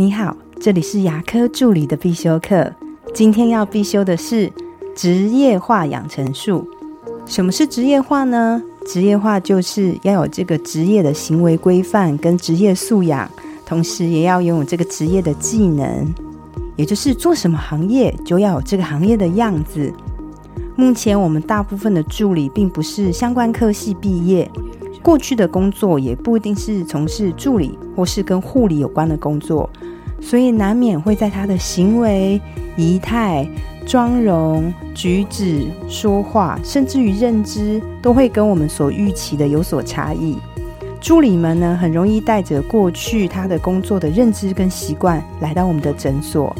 你好，这里是牙科助理的必修课。今天要必修的是职业化养成术。什么是职业化呢？职业化就是要有这个职业的行为规范跟职业素养，同时也要拥有这个职业的技能，也就是做什么行业就要有这个行业的样子。目前我们大部分的助理并不是相关科系毕业。过去的工作也不一定是从事助理或是跟护理有关的工作，所以难免会在他的行为、仪态、妆容、举止、说话，甚至于认知，都会跟我们所预期的有所差异。助理们呢，很容易带着过去他的工作的认知跟习惯来到我们的诊所，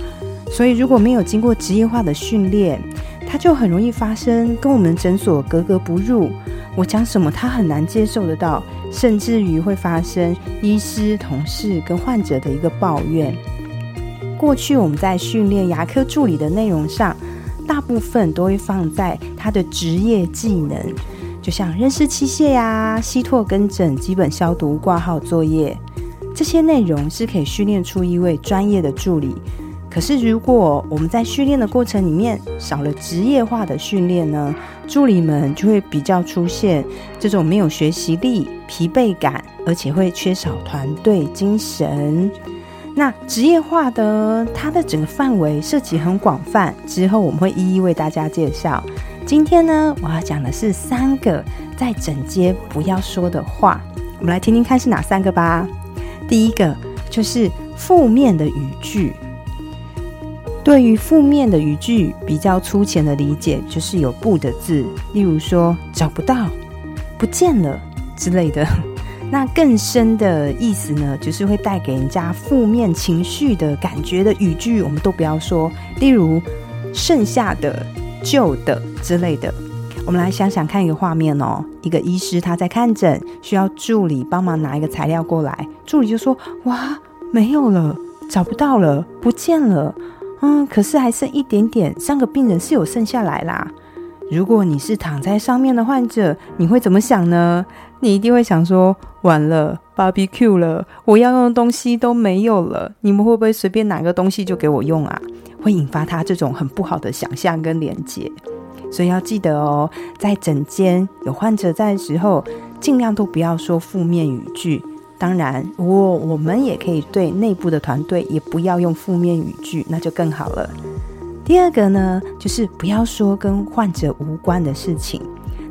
所以如果没有经过职业化的训练，他就很容易发生跟我们诊所格格不入。我讲什么，他很难接受得到，甚至于会发生医师、同事跟患者的一个抱怨。过去我们在训练牙科助理的内容上，大部分都会放在他的职业技能，就像认识器械呀、吸唾跟诊、基本消毒、挂号作业这些内容，是可以训练出一位专业的助理。可是，如果我们在训练的过程里面少了职业化的训练呢，助理们就会比较出现这种没有学习力、疲惫感，而且会缺少团队精神。那职业化的它的整个范围涉及很广泛，之后我们会一一为大家介绍。今天呢，我要讲的是三个在整街不要说的话，我们来听听看是哪三个吧。第一个就是负面的语句。对于负面的语句，比较粗浅的理解就是有“不”的字，例如说找不到、不见了之类的。那更深的意思呢，就是会带给人家负面情绪的感觉的语句，我们都不要说。例如剩下的、旧的之类的。我们来想想看一个画面哦，一个医师他在看诊，需要助理帮忙拿一个材料过来，助理就说：“哇，没有了，找不到了，不见了。”嗯，可是还剩一点点，三个病人是有剩下来啦。如果你是躺在上面的患者，你会怎么想呢？你一定会想说：完了，barbecue 了，我要用的东西都没有了。你们会不会随便拿个东西就给我用啊？会引发他这种很不好的想象跟连接。所以要记得哦，在诊间有患者在的时候，尽量都不要说负面语句。当然，我我们也可以对内部的团队也不要用负面语句，那就更好了。第二个呢，就是不要说跟患者无关的事情。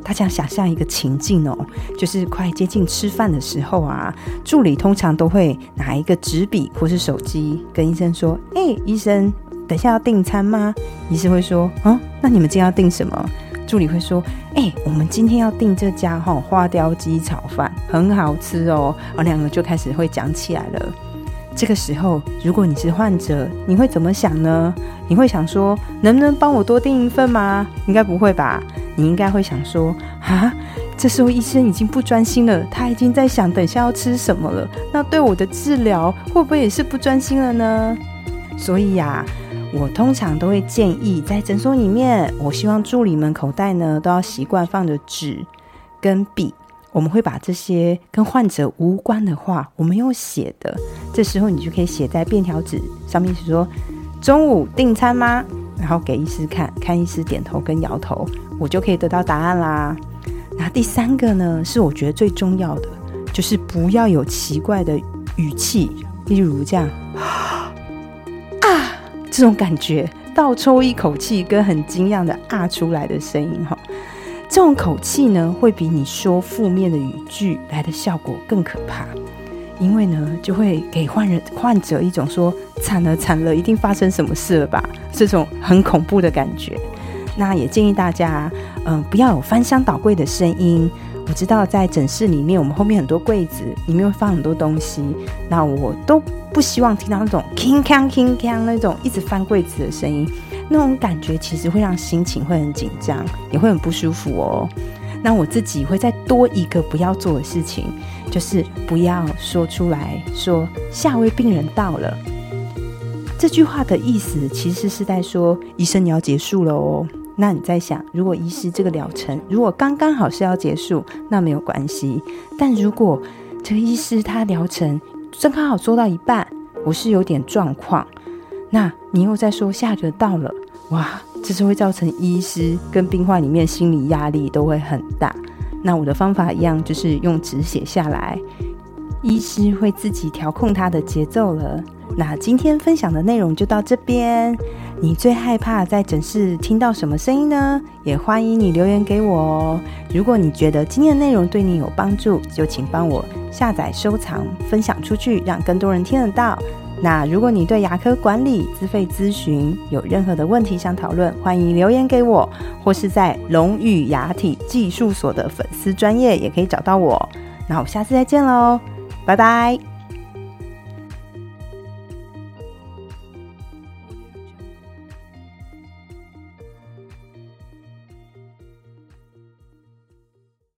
大家想象一个情境哦，就是快接近吃饭的时候啊，助理通常都会拿一个纸笔或是手机跟医生说：“哎，医生，等下要订餐吗？”医生会说：“嗯，那你们今天要订什么？”助理会说：“哎，我们今天要订这家哈花雕鸡炒饭，很好吃哦。”然后两个就开始会讲起来了。这个时候，如果你是患者，你会怎么想呢？你会想说：“能不能帮我多订一份吗？”应该不会吧？你应该会想说：“啊，这时候医生已经不专心了，他已经在想等下要吃什么了。那对我的治疗会不会也是不专心了呢？”所以呀。我通常都会建议，在诊所里面，我希望助理们口袋呢都要习惯放着纸跟笔。我们会把这些跟患者无关的话，我们用写的，这时候你就可以写在便条纸上面，说中午订餐吗？然后给医师看看，医师点头跟摇头，我就可以得到答案啦。那第三个呢，是我觉得最重要的，就是不要有奇怪的语气，例如这样。这种感觉，倒抽一口气，跟很惊讶的啊出来的声音，哈，这种口气呢，会比你说负面的语句来的效果更可怕，因为呢，就会给患人患者一种说惨了惨了，一定发生什么事了吧，这种很恐怖的感觉。那也建议大家，嗯，不要有翻箱倒柜的声音。我知道在诊室里面，我们后面很多柜子，里面会放很多东西。那我都不希望听到那种 king king king king 那种一直翻柜子的声音，那种感觉其实会让心情会很紧张，也会很不舒服哦。那我自己会再多一个不要做的事情，就是不要说出来说下位病人到了这句话的意思，其实是在说医生你要结束了哦。那你在想，如果医师这个疗程如果刚刚好是要结束，那没有关系。但如果这个医师他疗程正刚好做到一半，我是有点状况。那你又在说下个到了，哇，这是会造成医师跟病患里面心理压力都会很大。那我的方法一样，就是用纸写下来，医师会自己调控他的节奏了。那今天分享的内容就到这边。你最害怕在诊室听到什么声音呢？也欢迎你留言给我哦。如果你觉得今天的内容对你有帮助，就请帮我下载、收藏、分享出去，让更多人听得到。那如果你对牙科管理、自费咨询有任何的问题想讨论，欢迎留言给我，或是在龙语牙体技术所的粉丝专业也可以找到我。那我下次再见喽，拜拜。